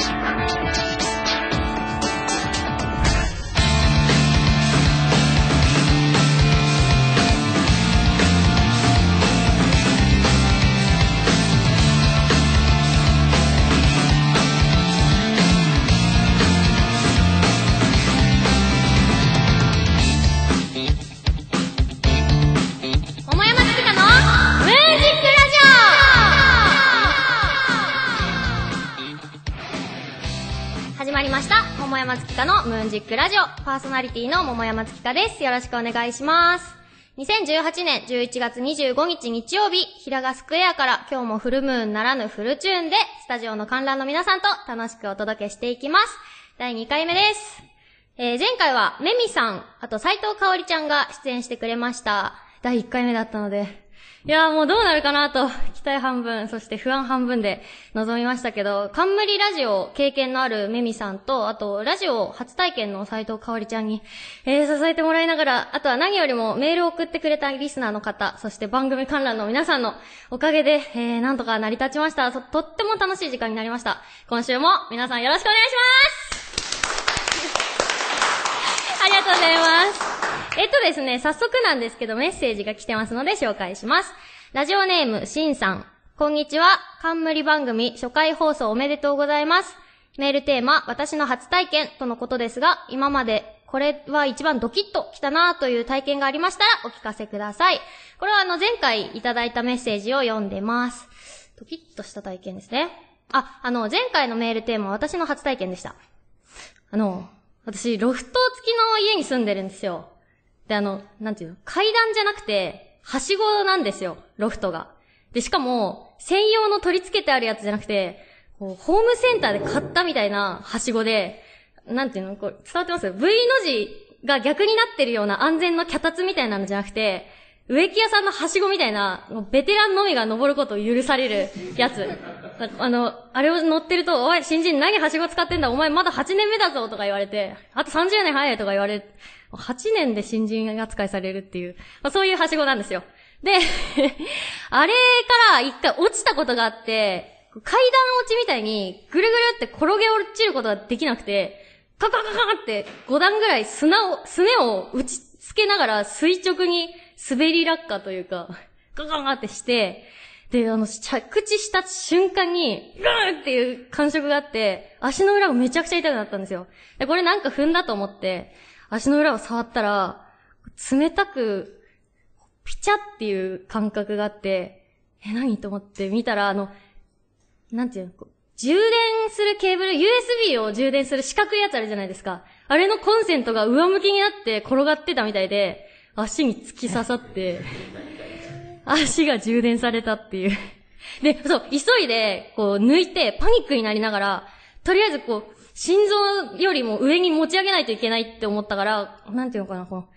桃桃山月花のムーンジックラジオ。パーソナリティの桃山月花です。よろしくお願いします。2018年11月25日日曜日、平賀スクエアから今日もフルムーンならぬフルチューンで、スタジオの観覧の皆さんと楽しくお届けしていきます。第2回目です。えー前回は、メミさん、あと斉藤香織ちゃんが出演してくれました。第1回目だったので、いやーもうどうなるかなと、期待半分、そして不安半分で臨みましたけど、冠ラジオ経験のあるメミさんと、あと、ラジオ初体験の斉藤香織ちゃんに、えー、支えてもらいながら、あとは何よりもメールを送ってくれたリスナーの方、そして番組観覧の皆さんのおかげで、えー、なんとか成り立ちました。とっても楽しい時間になりました。今週も皆さんよろしくお願いします ありがとうございます。えっとですね、早速なんですけどメッセージが来てますので紹介します。ラジオネーム、しんさん。こんにちは。冠番組初回放送おめでとうございます。メールテーマ、私の初体験とのことですが、今までこれは一番ドキッときたなという体験がありましたらお聞かせください。これはあの前回いただいたメッセージを読んでます。ドキッとした体験ですね。あ、あの、前回のメールテーマは私の初体験でした。あの、私、ロフト付きの家に住んでるんですよ。で、あの、なんていうの？階段じゃなくて、はしごなんですよ、ロフトが。で、しかも、専用の取り付けてあるやつじゃなくて、こうホームセンターで買ったみたいなはしごで、なんていうの？こう、伝わってます ?V の字が逆になってるような安全の脚立みたいなのじゃなくて、植木屋さんのはしごみたいな、ベテランのみが登ることを許されるやつ。あの、あれを乗ってると、おい、新人何はしご使ってんだお前まだ8年目だぞとか言われて、あと30年早いとか言われて、8年で新人扱いされるっていう、まあ、そういうはしごなんですよ。で、あれから一回落ちたことがあって、階段落ちみたいにぐるぐるって転げ落ちることができなくて、カカカカって5段ぐらい砂を、すねを打ちつけながら垂直に滑り落下というか、ガガガってして、で、あの、着地した瞬間に、グーっていう感触があって、足の裏がめちゃくちゃ痛くなったんですよ。で、これなんか踏んだと思って、足の裏を触ったら、冷たく、ピチャっていう感覚があって、え、何と思って見たら、あの、なんていうの、こう充電するケーブル、USB を充電する四角いやつあるじゃないですか。あれのコンセントが上向きになって転がってたみたいで、足に突き刺さって、足が充電されたっていう。で、そう、急いで、こう、抜いて、パニックになりながら、とりあえずこう、心臓よりも上に持ち上げないといけないって思ったから、なんていうのかな、この、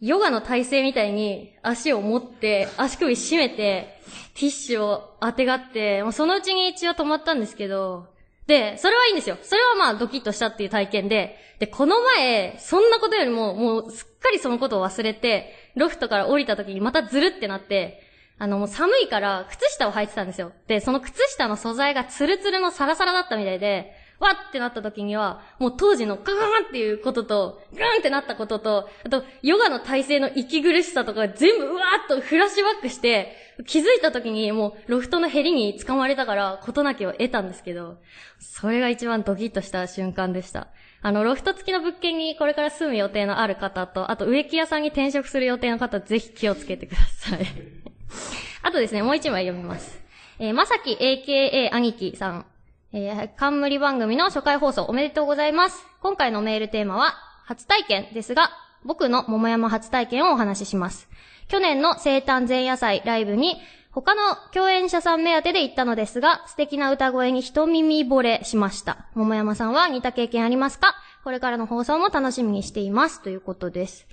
ヨガの体勢みたいに足を持って、足首締めて、ティッシュを当てがって、もうそのうちに血は止まったんですけど、で、それはいいんですよ。それはまあドキッとしたっていう体験で、で、この前、そんなことよりも、もうすっかりそのことを忘れて、ロフトから降りた時にまたズルってなって、あの、もう寒いから、靴下を履いてたんですよ。で、その靴下の素材がツルツルのサラサラだったみたいで、わってなった時には、もう当時のガーンっていうことと、ガーンってなったことと、あと、ヨガの体勢の息苦しさとか全部うわーっとフラッシュバックして、気づいた時にもうロフトのヘリに掴まれたから、事なきを得たんですけど、それが一番ドキッとした瞬間でした。あの、ロフト付きの物件にこれから住む予定のある方と、あと植木屋さんに転職する予定の方、ぜひ気をつけてください。あとですね、もう一枚読みます。えーまさき AKA 兄貴さん。えー、冠番組の初回放送おめでとうございます。今回のメールテーマは、初体験ですが、僕の桃山初体験をお話しします。去年の生誕前夜祭ライブに、他の共演者さん目当てで行ったのですが、素敵な歌声に一耳惚れしました。桃山さんは似た経験ありますか？これからの放送も楽しみにしています。ということです。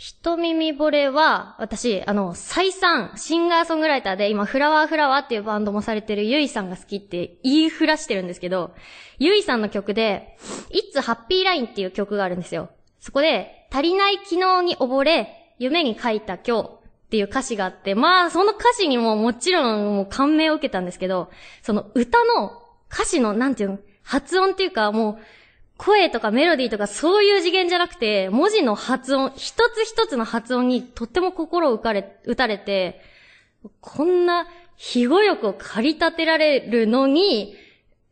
一耳惚れは、私、あの、再三、シンガーソングライターで、今、フラワーフラワーっていうバンドもされてるゆいさんが好きって言いふらしてるんですけど、ゆいさんの曲で、It's Happy Line っていう曲があるんですよ。そこで、足りない昨日に溺れ、夢に書いた今日っていう歌詞があって、まあ、その歌詞にももちろんもう感銘を受けたんですけど、その歌の歌詞の、なんていうの、発音っていうかもう、声とかメロディーとかそういう次元じゃなくて、文字の発音、一つ一つの発音にとっても心を打たれ、打たれて、こんな庇護力を駆り立てられるのに、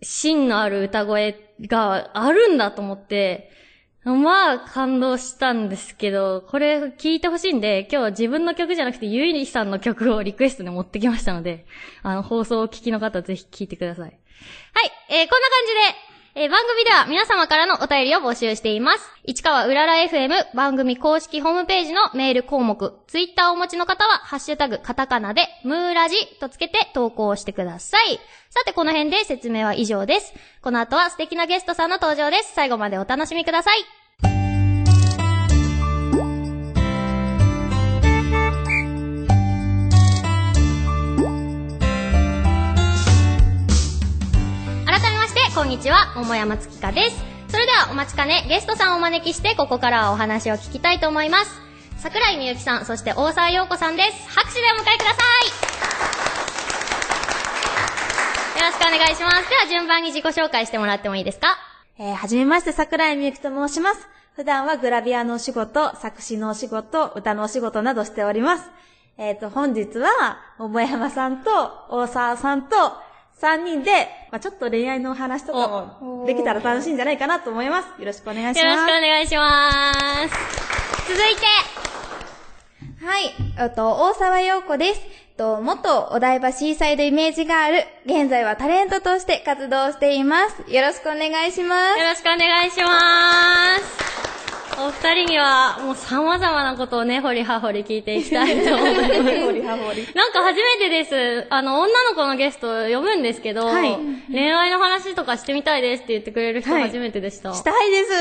芯のある歌声があるんだと思って、まあ、感動したんですけど、これ聞いてほしいんで、今日自分の曲じゃなくて、ゆいりさんの曲をリクエストで持ってきましたので、あの、放送を聞きの方ぜひ聞いてください。はい、えー、こんな感じで、えー、番組では皆様からのお便りを募集しています。市川うらら FM 番組公式ホームページのメール項目、ツイッターをお持ちの方は、ハッシュタグ、カタカナで、ムーラジとつけて投稿してください。さて、この辺で説明は以上です。この後は素敵なゲストさんの登場です。最後までお楽しみください。こんにちは、桃山月花です。それではお待ちかね、ゲストさんをお招きして、ここからはお話を聞きたいと思います。桜井みゆきさん、そして大沢陽子さんです。拍手でお迎えください。よろしくお願いします。では順番に自己紹介してもらってもいいですか？えー、はじめまして、桜井みゆきと申します。普段はグラビアのお仕事、作詞のお仕事、歌のお仕事などしております。えっ、ー、と、本日は、桃山さんと、大沢さんと、3人で、まあ、ちょっと恋愛の話とかもできたら楽しいんじゃないかなと思います。よろしくお願いします。よろしくお願いします。続いて。はい、えっと、大沢陽子です。と、元お台場シーサイドイメージガール、現在はタレントとして活動しています。よろしくお願いします。よろしくお願いします。お二人には、もう様々なことをね、掘り葉掘り聞いていきたいと思います。掘り葉掘り。なんか初めてです。あの、女の子のゲスト呼ぶんですけど、はい、恋愛の話とかしてみたいですって言ってくれる人初めてでした。はい、したいです。ね、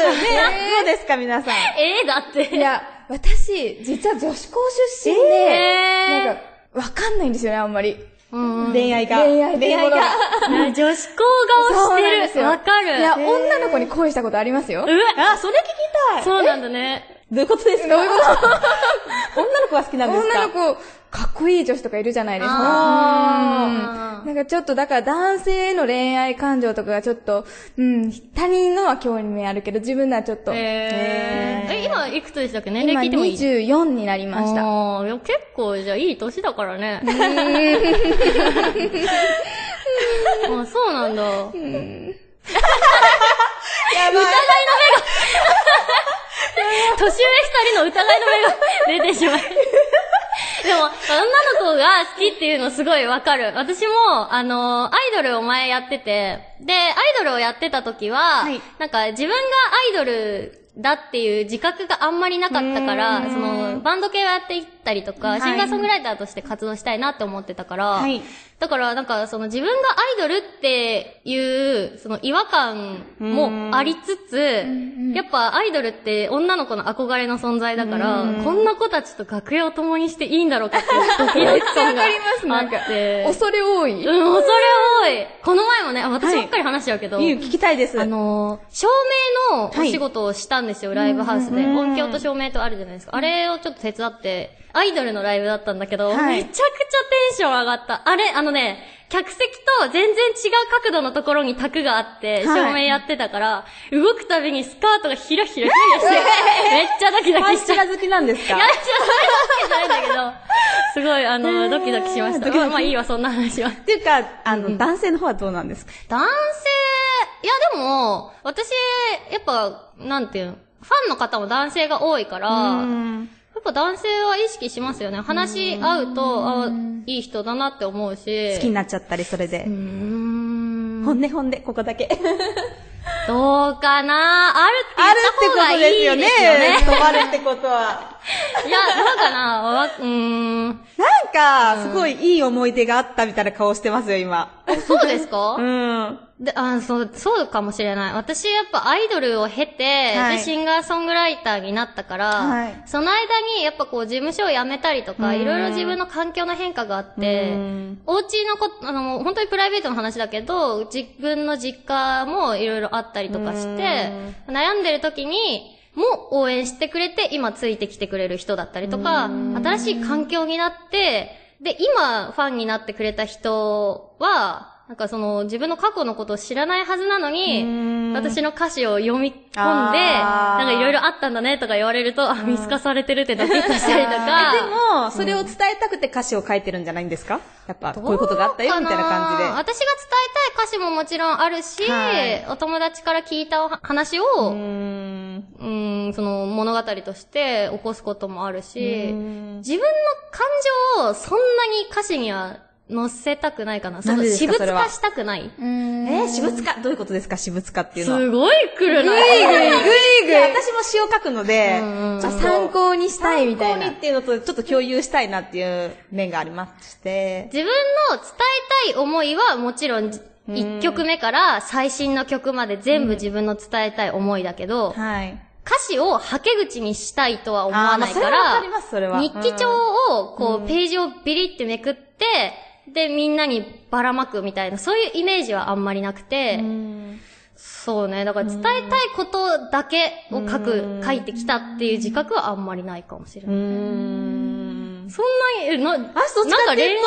どうですか、皆さん？ええー、だって。いや、私、実は女子校出身で、えー、なんか、わかんないんですよね、あんまり。恋愛が。恋愛恋愛が。女子校顔してる。わかる。いや、女の子に恋したことありますよ。うあ、それ聞きたい。そうなんだね。どういうことですか？女の子が好きなんですか？女の子、かっこいい女子とかいるじゃないですか。なんかちょっと、だから男性への恋愛感情とかがちょっと、うん、他人のは興味あるけど、自分のはちょっと。えー、え、今いくつでしたっけ年齢聞いてもいい今24になりました。結構じゃあいい年だからね。あ、そうなんだ。うんやばい。疑いの目が 年上二人の疑いの目が出てしまう。でも、女の子が好きっていうのすごいわかる。私も、あの、アイドルを前やってて、で、アイドルをやってた時は、はい、なんか自分がアイドルだっていう自覚があんまりなかったから、その、バンド系をやっていったりとか、はい、シンガーソングライターとして活動したいなって思ってたから、はい、だからなんかその自分がアイドルっていう、その違和感もありつつ、やっぱアイドルって女の子の憧れの存在だから、こんな子たちと楽屋を共にしていいんだろうかっていうドキドキ感があって。恐れ多い。うん、恐れ多い。この前もね、私ばっかり話しちゃうけど、はい、聞きたいです。あの、照明のお仕事をしたんですよ、ライブハウスで。音響と照明とあるじゃないですか。あれをちょっと手伝って、アイドルのライブだったんだけど、はい、めちゃくちゃテンション上がった。あれ、あのね、客席と全然違う角度のところに卓があって、照明やってたから、動くたびにスカートがひらひらひらして、めっちゃドキドキしちゃう。好きなんですか？いや、好きじゃないんだけど、すごい、あの、ドキドキしました。まあ、まあいいわ、そんな話は。っていうか、あの、男性の方はどうなんですか？男性、いやでも、私、やっぱ、なんていうの、ファンの方も男性が多いから、やっぱ男性は意識しますよね。話し合うと、あいい人だなって思うし。好きになっちゃったり、それで。本音本音、ここだけ。どうかな？あるって言った方がいいですよね。止まるってことは。いや、どうかなわ、うーん。なんか、すごいいい思い出があったみたいな顔してますよ、今。そうですか？うん。で、あ、そう、そうかもしれない。私やっぱアイドルを経て、はい、で、シンガーソングライターになったから、はい、その間にやっぱこう事務所を辞めたりとか、いろいろ自分の環境の変化があって、お家のこ、あの、本当にプライベートの話だけど、自分の実家もいろいろあったりとかして、悩んでる時に、も応援してくれて、今ついてきてくれる人だったりとか、新しい環境になって、で、今ファンになってくれた人は、なんかその自分の過去のことを知らないはずなのに、ん。私の歌詞を読み込んで、なんかいろいろあったんだねとか言われると、あ、見透かされてるってドキッとしたりとか。でも、それを伝えたくて歌詞を書いてるんじゃないんですか？やっぱ、こういうことがあったよ、みたいな感じで。私が伝えたい歌詞ももちろんあるし、はい。お友達から聞いた話を、うん、ん。その物語として起こすこともあるし、ん。自分の感情をそんなに歌詞には載せたくないかな？その私物化したくない？えー、私物化、どういうことですか？私物化っていうのは。すごい来るな。ぐいぐいぐいぐい。私も詩を書くので、参考にしたいみたいな参考にっ。ていうのと、ちょっと共有したいなっていう面がありまして。自分の伝えたい思いはもちろん、1曲目から最新の曲まで全部自分の伝えたい思いだけど、はい。歌詞をはけ口にしたいとは思わないからかりますそれ、は日記帳をこう、ページをビリってめくって、で、みんなにばらまくみたいな、そういうイメージはあんまりなくて、そうね。だから伝えたいことだけを書く、書いてきたっていう自覚はあんまりないかもしれない。ん。そんなに、えな、なんか恋愛の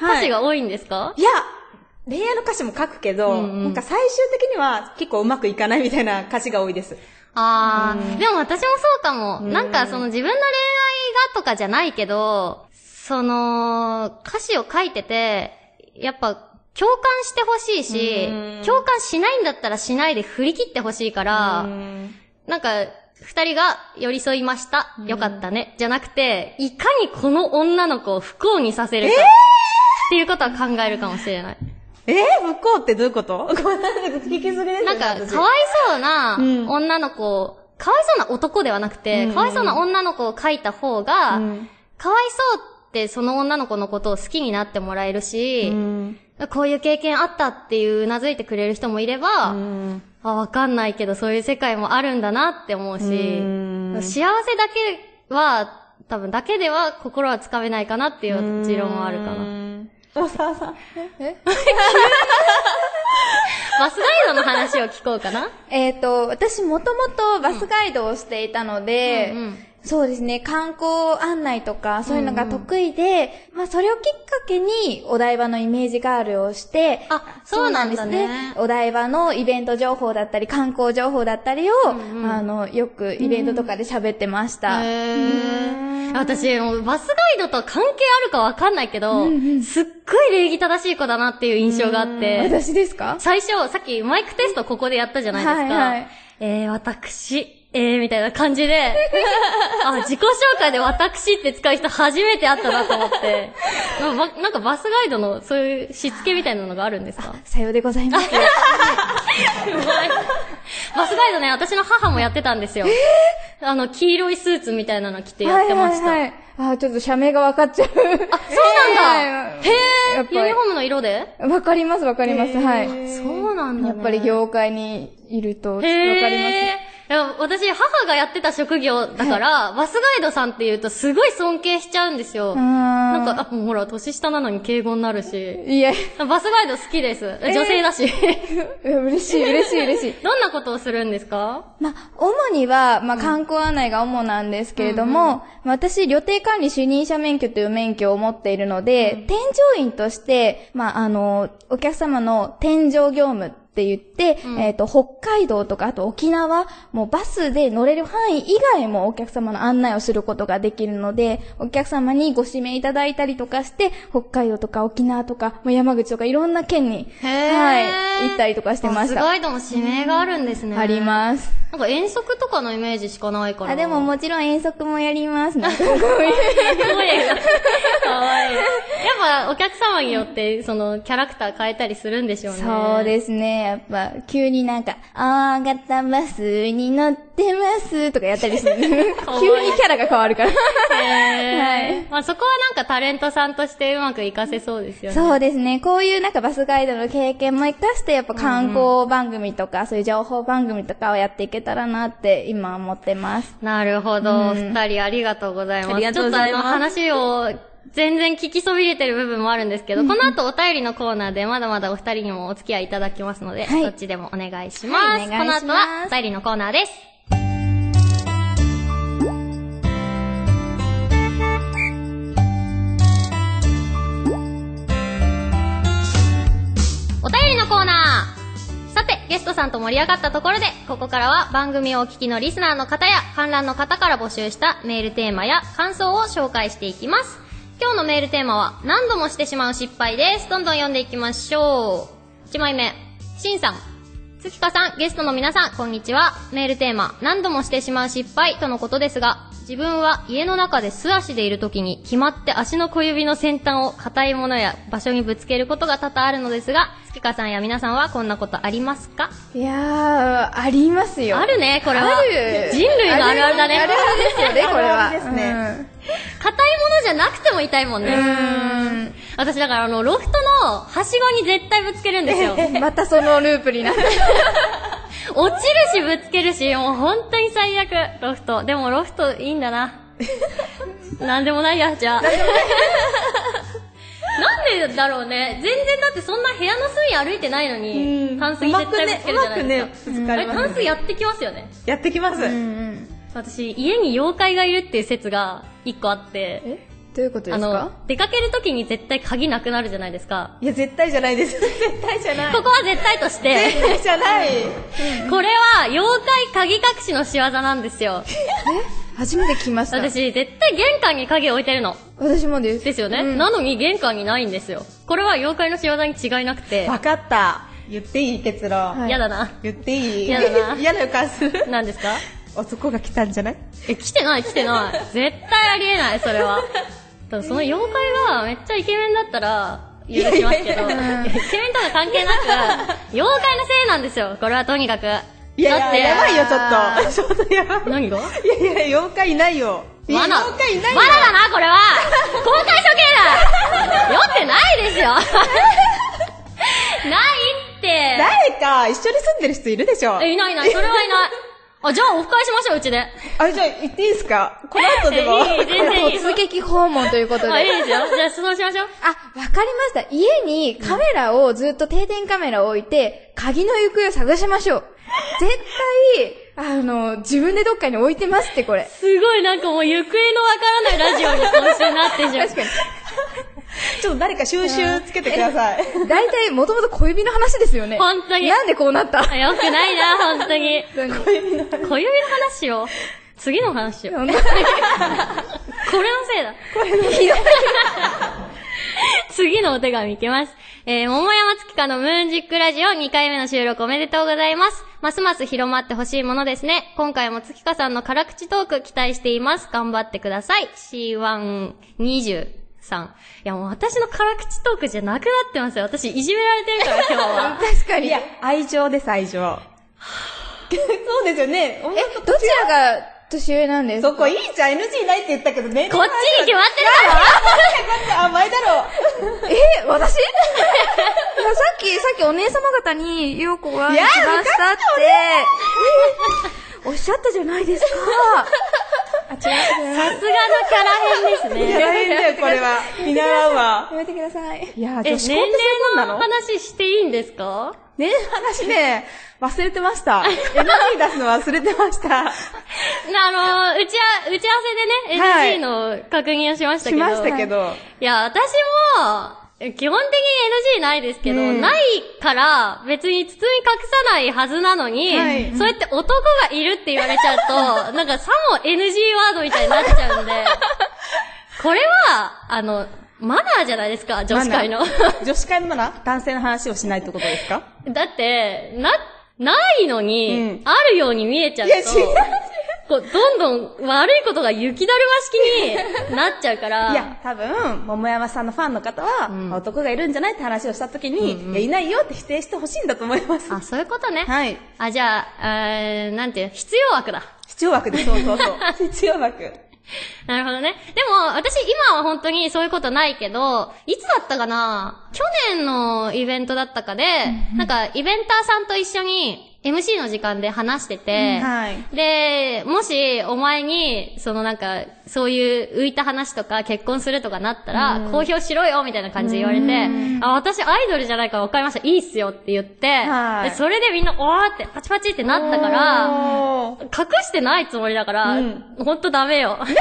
歌詞が多いんですか、いや、恋愛の歌詞も書くけど、うんうんなんか最終的には結構うまくいかないみたいな歌詞が多いです。あー、でも私もそうかも。なんかその自分の恋愛がとかじゃないけど、その、歌詞を書いてて、やっぱ、共感してほしいしうん、共感しないんだったらしないで振り切ってほしいから、なんか、二人が寄り添いました。よかったね。じゃなくて、いかにこの女の子を不幸にさせるか。っていうことは考えるかもしれない。えー、不幸ってどういうこと？きすぎですよなんか、私。かわいそうなうん。女の子を、かわいそうな男ではなくて、かわいそうな女の子を描いた方が、うん。かわいそうってその女の子のことを好きになってもらえるし、うんこういう経験あったっていううなずいてくれる人もいれば、うんあ、わかんないけどそういう世界もあるんだなって思うし、うん幸せだけは、多分だけでは心はつかめないかなっていう持論はあるかな。大沢さん。バスガイドの話を聞こうかな。えっ、と、私もともとバスガイドをしていたので、うんうんそうですね、観光案内とか、そういうのが得意で、まあ、それをきっかけに、お台場のイメージガールをして、あそうなんだね。そうなんですお台場のイベント情報だったり、観光情報だったりを、あの、よくイベントとかで喋ってました。へー。私、もうバスガイドと関係あるかわかんないけど、すっごい礼儀正しい子だなっていう印象があって、私ですか？最初、さっきマイクテストここでやったじゃないですか。はいはい。えー、私、えー、みたいな感じで、あ、自己紹介で私って使う人初めて会ったなと思って、なばなんかバスガイドのそういうしつけみたいなのがあるんですか？さようでございます。バスガイドね、私の母もやってたんですよ。あの、黄色いスーツみたいなの着てやってました。はいはいはい。あ、ちょっと社名が分かっちゃう。あ、そうなんだへへやっぱりユニフォームの色で？わかりますわかります。はい。そうなんだ、ね。やっぱり業界にいると、わかりへーいや私、母がやってた職業だから、バスガイドさんって言うとすごい尊敬しちゃうんですよ。なんか、あ、ほら、年下なのに敬語になるし。いや、バスガイド好きです。女性だし。嬉しい嬉しい嬉しい。どんなことをするんですか？まあ、主には、まあ、観光案内が主なんですけれども、まあ私、旅程管理主任者免許という免許を持っているので、添乗員として、まあ、あの、お客様の添乗業務って言って、えっ、と、北海道とか、あと沖縄、もうバスで乗れる範囲以外もお客様の案内をすることができるので、お客様にご指名いただいたりとかして、北海道とか沖縄とか、もう山口とかいろんな県に、はい、行ったりとかしてまバした。スガイドの指名があるんですね。あります。なんか遠足とかのイメージしかないから。あ、でももちろん遠足もやります。なんか。かわいい。やっぱお客様によって、その、キャラクター変えたりするんでしょうね。そうですね。やっぱ、急になんか、あーがたバスに乗ってますとかやったりする。急にキャラが変わるから。はいまあそこはなんかタレントさんとしてうまく活かせそうですよね。そうですね。こういうなんかバスガイドの経験も活かして、やっぱ観光番組とか、そういう情報番組とかをやっていけたらなって今思ってます。なるほど。うん二人ありがとうございます。ありがとうございますちょっとあの話を全然聞きそびれてる部分もあるんですけど、この後お便りのコーナーでまだまだお二人にもお付き合いいただきますので、はいそっちでもお願いします。はいますこの後はお便りのコーナーです。お便りのコーナー。さて、ゲストさんと盛り上がったところで、ここからは番組をお聞きのリスナーの方や観覧の方から募集したメールテーマや感想を紹介していきます。今日のメールテーマは、何度もしてしまう失敗です。どんどん読んでいきましょう。1枚目、しんさん。月香さん、ゲストの皆さん、こんにちは。メールテーマ、何度もしてしまう失敗とのことですが、自分は家の中で素足でいる時に決まって足の小指の先端を硬いものや場所にぶつけることが多々あるのですが、月香さんや皆さんはこんなことありますか？いやー、ありますよ。あるね、これは。ある人類のあるあるだね。あるあるですよね、これは。あるあるですね 硬いものじゃなくても痛いもんね。うん。うん私だからあの、ロフトのはしごに絶対ぶつけるんですよ。またそのループになって。落ちるしぶつけるし、もう本当に最悪、ロフト。でもロフトいいんだな。なんでもないや、じゃあ。なんでだろうね。全然だってそんな部屋の隅歩いてないのに、タンスに絶対ぶつけるじゃないですか。ね、ぶつかあれ、りますタンスやってきますよね。やってきます。うん。私、家に妖怪がいるっていう説が一個あって、え？どういうことであのすか、出かける時に絶対鍵なくなるじゃないですか。いや、絶対じゃないです。絶対じゃない。ここは絶対として、絶対じゃない。これは妖怪鍵隠しの仕業なんですよ。初めて聞きました。私、絶対玄関に鍵置いてるの。私もです。ですよね。うんなのに玄関にないんですよ。これは妖怪の仕業に違いなくて、わかった。言っていい結論。はい嫌だな。言っていい？やだな 嫌な予感する。何ですか？男が来たんじゃない？え、来てない来てない。絶対ありえない、それは。ただその妖怪がめっちゃイケメンだったら、許しますけど、イケメンとか関係なく、妖怪のせいなんですよ。これはとにかく。いやいや、だってやばいよ、ちょっと。ちょっとやばい。何が？いやいや、妖怪いないよ。いや罠。妖怪いないよ。罠だな、これは 公開処刑だ酔ってないですよないって誰か一緒に住んでる人いるでしょえ、いないいない、それはいない。あ、じゃあオフ会しましょう、うちで。あれじゃあ言っていいですか？この後でも。えいい全然いい。突撃訪問ということで。あ、いいですよ。じゃあ、そうしましょう。あ、わかりました。家にカメラをずっと定点カメラを置いて、鍵の行方を探しましょう。絶対、あの、自分でどっかに置いてますって、これ。すごいなんかもう行方のわからないラジオに今週なってしまう。確かに。ちょっと誰か収集つけてください。大体、もともと小指の話ですよね。本当になんでこうなった？あよくないな、本当に。小指の話しよう。次の話しよう。本当に これのせいだ。これのひどい。次のお手紙いきます。えー、桃山月花のムーンジックラジオ2回目の収録おめでとうございます。ますます広まってほしいものですね。今回も月花さんの辛口トーク期待しています。頑張ってください。C123。いやもう私の辛口トークじゃなくなってますよ。私いじめられてるから今日は。確かに。いや、愛情です、愛情。そうですよね。え、どちらが年上なんですか？そこいいじゃん、NG ないって言ったけどね。こっちに決まってるだろあ、前だろえ、私？さっき、さっきお姉様方に、ようこが来いやましたって、おっしゃったじゃないですか。あ、違う。さすがのキャラ編ですいね。や、大変だよ、これは。見習うわ。やめてください。いや、え、女子年校ってそうな齢のの話していいんですか？ね話ね、忘れてました。NG 出すの忘れてました。あの、打ちあ、打ち合わせでね、はい NG の確認をしましたけど。しましたけど。いや、私も、え基本的に NG ないですけど、うん。ないから、別に包み隠さないはずなのに、はい。そうやって男がいるって言われちゃうと、なんかさも NG ワードみたいになっちゃうんで、これは、あの、マナーじゃないですか、女子会の。女子会のマナー？男性の話をしないってことですか？だって、な、ないのに、うん。あるように見えちゃうと、いや、違う。こう、どんどん悪いことが雪だるま式になっちゃうから、いや、多分、桃山さんのファンの方は、ん男がいるんじゃないって話をしたときに、いや、いないよって否定してほしいんだと思います。あ、そういうことね。はい。あ、じゃあ、えー、なんていう、必要枠だ。必要枠で、そうそうそう。必要枠。なるほどね。でも、私今は本当にそういうことないけど、いつだったかな？去年のイベントだったかで、なんか、イベンターさんと一緒に MC の時間で話してて、はい。で、もし、お前に、そのなんか、そういう浮いた話とか結婚するとかなったら、公表しろよみたいな感じで言われて、あ、私アイドルじゃないから分かりました。いいっすよって言って、はいでそれでみんな、おーって、パチパチってなったから、隠してないつもりだから、うんほんとダメよ。で、隠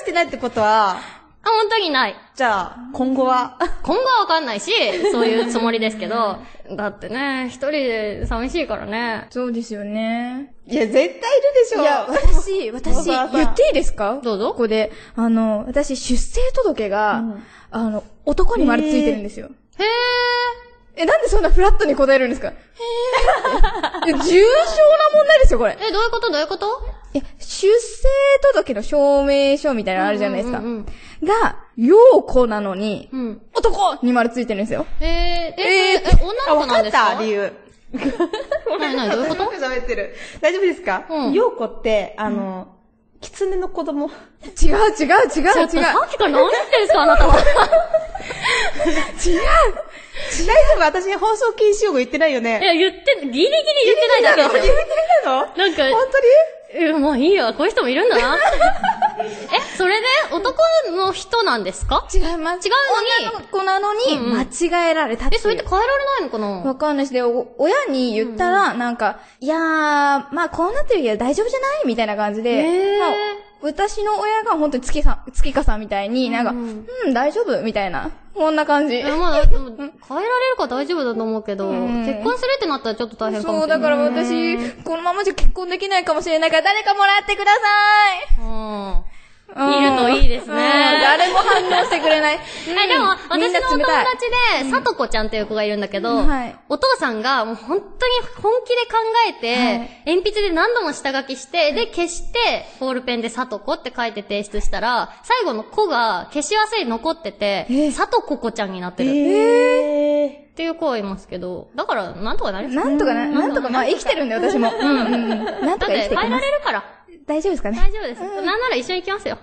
してないってことは、あ、本当にない。じゃあ、今後は？今後はわかんないし、そういうつもりですけど、だってね、一人で寂しいからね。そうですよね。いや、絶対いるでしょ。いや、私、小私、言っていいですか？どうぞここで、あの、私、出生届が、うんあの、男に丸ついてるんですよ。へー。え、なんでそんなフラットに答えるんですか？へー。いや重症な問題ですよ、これ。え、どういうこと？どういうこと？え、出生届の証明書みたいなのあるじゃないですか。うんうんが、陽子なのに、うん。うん。男に丸ついてるんですよ。へー。え、え、え、女あ、の子わかっなんですか？た理由。なになにどういうこと？喋ってる。大丈夫ですか？うん陽子って、あの、狐の子供。違う違う違う違う。さっきから何言ってんですかあなたは。大丈夫？私に放送禁止用語言ってないよいね。や、言って、ギリギリ言ってないだけで。すよ。言ってないの？なんか、本え、まあいいや、こういう人もいるんだな。え、それで男の人なんですか？違います。違うのに。女の子なのに、間違えられたっていえ、う。それって変えられないのかな？わかんないし、で、お親に言ったら、なんか、いやー、まあこうなってるけど大丈夫じゃない？みたいな感じで、私の親が本当に月さん、月かさんみたいに、なんか、ううんん、大丈夫みたいな。こんな感じ。え、まあ、でも変えられるから大丈夫だと思うけど、ん結婚するってなったらちょっと大変かもそう、しれない。だから私、このままじゃ結婚できないかもしれないから、誰かもらってくださうん。い。うんいるといいですねうん誰も反応してくれない。え、でも、私のお友達で、さとこちゃんっていう子がいるんだけど、はいお父さんがもう本当に本気で考えて、はい鉛筆で何度も下書きして、で、消して、ボールペンでさとこって書いて提出したら、最後の子が消し忘れに残ってて、えさとここちゃんになってる。えー。っていう子はいますけど、だから、なんとかなりますなんとかな、なんとか、まあ生きてるんで、私も。うんうんうん。なんだとか生って変えらきていきます。れるから。大丈夫ですかね？大丈夫です。なんなら一緒に行きますよ。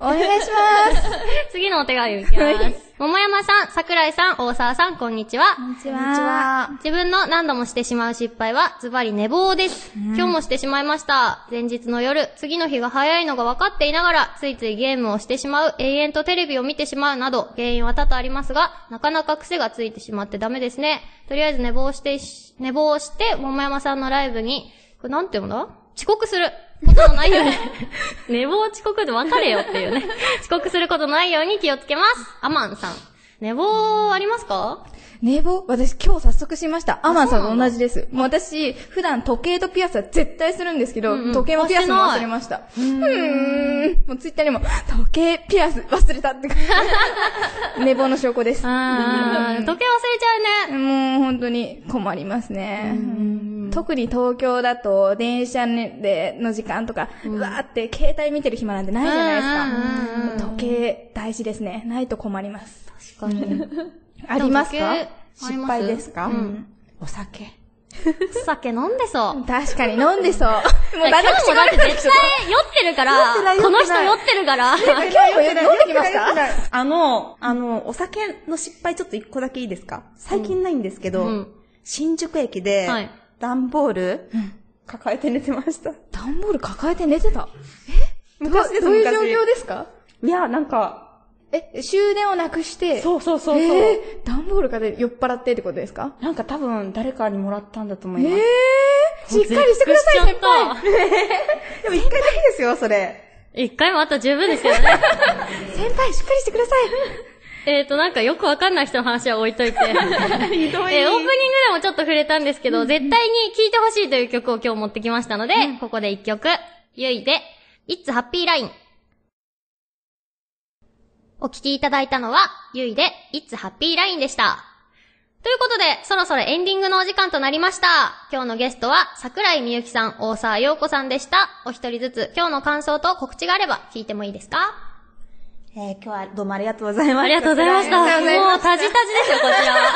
お願いします。次のお手紙いきます。桃山さん、桜井さん、大沢さん、こんにちは。こんにちは。自分の何度もしてしまう失敗は、ズバリ寝坊です。今日もしてしまいました。前日の夜、次の日が早いのが分かっていながら、ついついゲームをしてしまう、永遠とテレビを見てしまうなど、原因は多々ありますが、なかなか癖がついてしまってダメですね。とりあえず寝坊してし、寝坊して、桃山さんのライブに、これなんて読んだ？遅刻することのないように。寝坊遅刻で別れよっていうね。遅刻することないように気をつけます。アマンさん。寝坊ありますか？寝坊？私今日早速しました。アマンさんと同じです。もう私、普段時計とピアスは絶対するんですけど、うんうん時計もピアスも忘れました。うーん。もうツイッターにも、時計、ピアス忘れたって。寝坊の証拠です。時計忘れちゃうね。もう本当に困りますね。特に東京だと電車での時間とか、うわーって携帯見てる暇なんてないじゃないですか。時計大事ですね。ないと困ります。確かに。ありますか？失敗ですか？うん。お酒。お酒飲んでそう。確かに飲んでそう。もうだって絶対酔ってるから酔ってない、この人酔ってるから。今日も飲んできますかあの、あの、お酒の失敗ちょっと一個だけいいですか？最近ないんですけど、うん新宿駅ではい、段ボール、抱えて寝てました。段ボール抱えて寝てた？昔ですどういう昔状況ですか？いや、なんか、え、終電をなくして、そうそうそうそう。えー、段ボールから酔っ払ってってことですか？なんか多分誰かにもらったんだと思いえます。ー、しっかりしてください、先輩。でも一回だけですよ、それ。一回もあったら十分ですけどね。先輩、しっかりしてください。えっと、なんかよくわかんない人の話は置いといて。えー、オープニングでもちょっと触れたんですけど、絶対に聴いてほしいという曲を今日持ってきましたので、ここで一曲。ゆいで、It's Happy Line。お聴きいただいたのは、ゆいで、It's Happy Line でした。ということで、そろそろエンディングのお時間となりました。今日のゲストは、桜井みゆきさん、大沢陽子さんでした。お一人ずつ、今日の感想と告知があれば聞いてもいいですか？えー、今日はどうもありがとうございました。ありがとうございました。もうございまう、タジタジですよ、こちらは。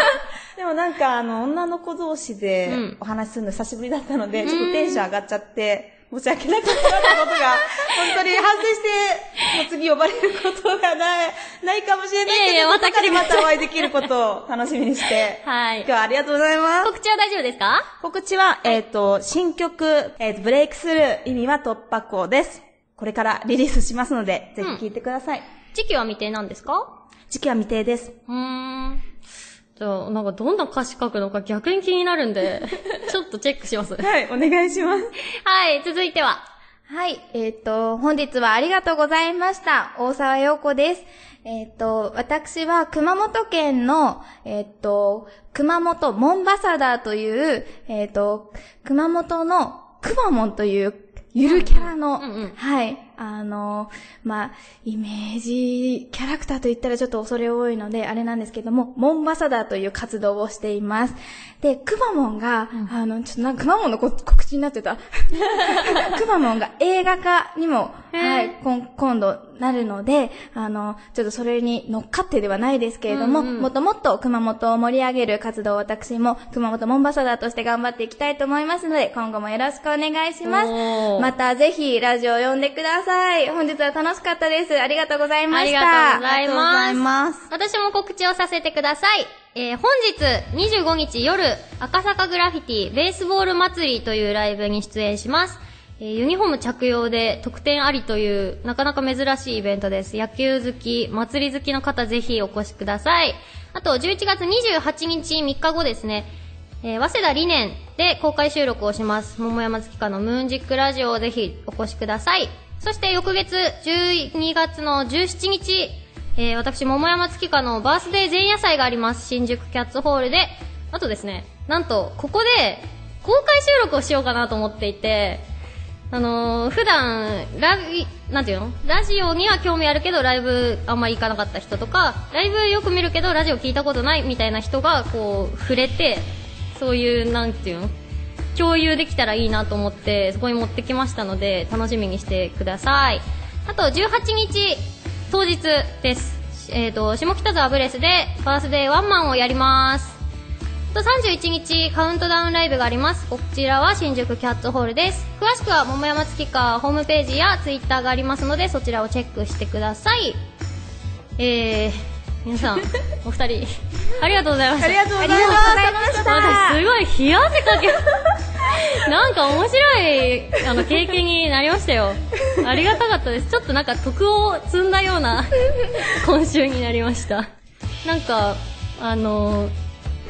でもなんか、あの、女の子同士でうんお話しするの久しぶりだったので、ちょっとテンション上がっちゃって、申し訳なかったことが、本当に反省して、もう次呼ばれることがない、ないかもしれないけど、いやいやまたまたお会いできることを楽しみにして、はい今日はありがとうございます。告知は大丈夫ですか？告知は、えっ、と、新曲、えっ、と、ブレイクスルー、意味は突破口です。これからリリースしますので、ぜひ聴いてください。時期は未定なんですか？時期は未定です。うーん。じゃあ、なんかどんな歌詞書くのか逆に気になるんで、ちょっとチェックします。はい、お願いします。はい、続いては。はい、えっ、と、本日はありがとうございました。大沢陽子です。えっ、と、私は熊本県の、えっ、と、熊本モンバサダーという、えっ、と、熊本のくまモンというゆるキャラの、うんうんはい、あの、まあ、イメージキャラクターと言ったらちょっと恐れ多いので、あれなんですけども、モンバサダーという活動をしています。で、くまモンが、あの、ちょっとなんかくまモンのこ告知になってた。くまモンが映画化にも、はい、今度なるので、あの、ちょっとそれに乗っかってではないですけれども、うんうんもっともっと熊本を盛り上げる活動を私も熊本モンバサダーとして頑張っていきたいと思いますので、今後もよろしくお願いします。またぜひラジオを呼んでください。本日は楽しかったです。ありがとうございました。ありがとうございます。私も告知をさせてください。えー本日25日夜、赤坂グラフィティベースボール祭りというライブに出演します。えーユニフォーム着用で特典ありというなかなか珍しいイベントです。野球好き、祭り好きの方ぜひお越しください。あと11月28日3日後ですね、えー早稲田理念で公開収録をします。桃山月花のムーンジックラジオをぜひお越しください。そして翌月12月の17日、えー私、桃山月花のバースデー前夜祭があります。新宿キャッツホールで。あとですね、なんと、ここで公開収録をしようかなと思っていて、あのー普段、ラビ、なんていうの？ラジオには興味あるけど、ライブあんまり行かなかった人とか、ライブよく見るけど、ラジオ聞いたことないみたいな人が、こう、触れて、そういう、なんていうの？共有できたらいいなと思って、そこに持ってきましたので、楽しみにしてください。あと、18日、当日です。えっ、と、下北沢ブレスで、バースデーワンマンをやります。と31日カウントダウンライブがありますこちらは新宿キャッツホールです詳しくは桃山月花ホームページやツイッターがありますのでそちらをチェックしてくださいえー、皆さんお二人。ありがとうございましたありがとうございます。私すごい冷や汗かけ。なんか面白いあの経験になりましたよ。ありがたかったです。ちょっとなんか徳を積んだような今週になりました。なんかあの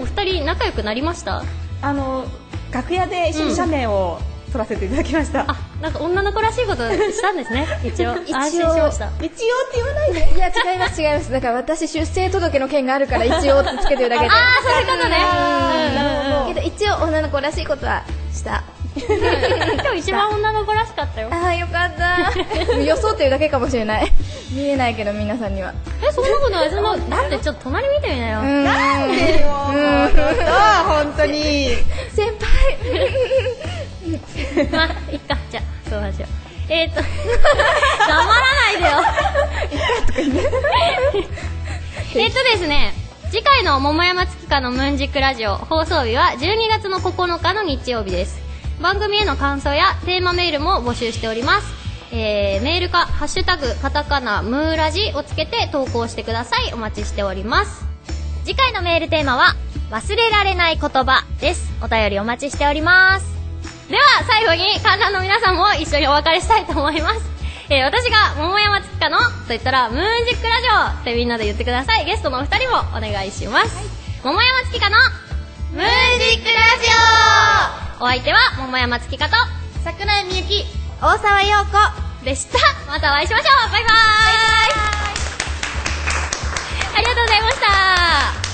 お二人仲良くなりました？あの、楽屋で一緒に写メを撮らせていただきました。あなんか女の子らしいことしたんですね 一応一応安心しました一応って言わないで。いや、違います、違います。だから私、出生届の件があるから一応ってつけてるだけで。ああそういうことねけど一応女の子らしいことはした。今日一番女の子らしかったよああ、よかった。装ってるだけかもしれない。見えないけど、皆さんには。えそんなことないそんなだってちょっと隣見てみなよ、なんでよ、本当に。先輩 まあ、いっか。じゃあ、そうしよう。えーと、黙らないでよ。えっとですね、次回の桃山月花のムーンジックラジオ放送日は12月の9日の日曜日です。番組への感想やテーマメールも募集しております。えー、メールか、ハッシュタグ、カタカナ、ムーラジをつけて投稿してください。お待ちしております。次回のメールテーマは、忘れられない言葉です。お便りお待ちしております。では、最後に観覧の皆さんも一緒にお別れしたいと思います。えー、私が桃山月花のと言ったら、ムーンジックラジオってみんなで言ってください。ゲストのお二人もお願いします。桃山月花のムーンジックラジオお相手は桃山月花と桜井みゆき。大沢陽子。でした。またお会いしましょうバイバーイありがとうございました